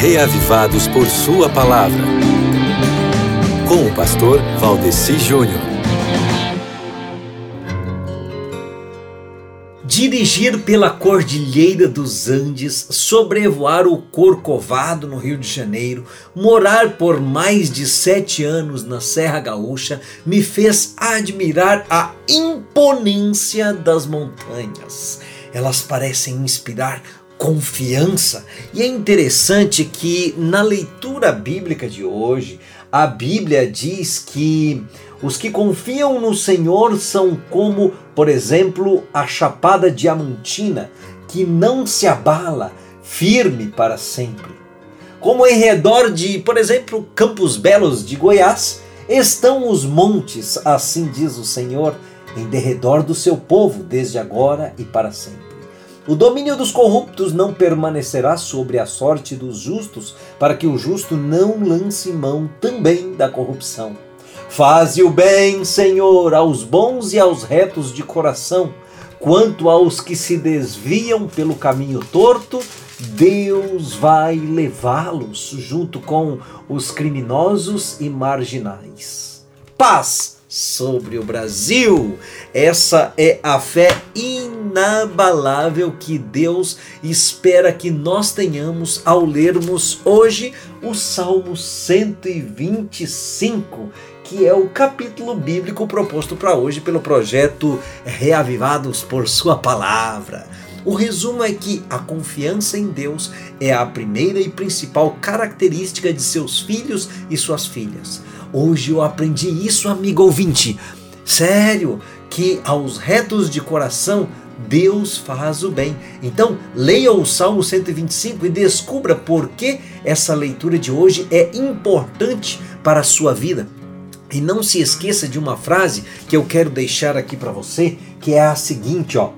reavivados por Sua palavra. Com o pastor Valdeci Júnior. Dirigir pela Cordilheira dos Andes, sobrevoar o Corcovado no Rio de Janeiro, morar por mais de sete anos na Serra Gaúcha, me fez admirar a imponência das montanhas. Elas parecem inspirar confiança. E é interessante que na leitura bíblica de hoje, a Bíblia diz que os que confiam no Senhor são como, por exemplo, a chapada diamantina, que não se abala, firme para sempre. Como em redor de, por exemplo, Campos Belos de Goiás, estão os montes, assim diz o Senhor, em derredor do seu povo, desde agora e para sempre. O domínio dos corruptos não permanecerá sobre a sorte dos justos, para que o justo não lance mão também da corrupção. Faze o bem, Senhor, aos bons e aos retos de coração. Quanto aos que se desviam pelo caminho torto, Deus vai levá-los junto com os criminosos e marginais. Paz! Sobre o Brasil. Essa é a fé inabalável que Deus espera que nós tenhamos ao lermos hoje o Salmo 125, que é o capítulo bíblico proposto para hoje pelo projeto Reavivados por Sua Palavra. O resumo é que a confiança em Deus é a primeira e principal característica de seus filhos e suas filhas. Hoje eu aprendi isso, amigo ouvinte. Sério, que aos retos de coração Deus faz o bem. Então, leia o Salmo 125 e descubra por que essa leitura de hoje é importante para a sua vida. E não se esqueça de uma frase que eu quero deixar aqui para você, que é a seguinte, ó: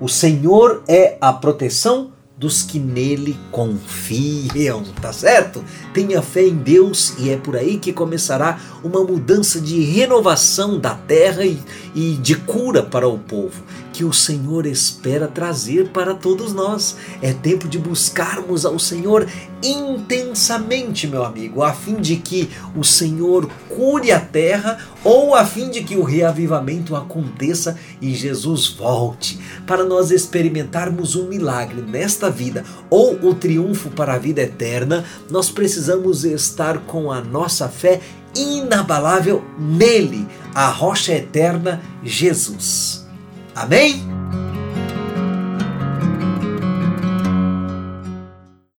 O Senhor é a proteção dos que nele confiam, tá certo? Tenha fé em Deus e é por aí que começará uma mudança de renovação da terra e, e de cura para o povo que o Senhor espera trazer para todos nós. É tempo de buscarmos ao Senhor intensamente, meu amigo, a fim de que o Senhor cure a terra ou a fim de que o reavivamento aconteça e Jesus volte, para nós experimentarmos um milagre nesta vida ou o triunfo para a vida eterna, nós precisamos estar com a nossa fé inabalável nele, a rocha eterna, Jesus. Amém?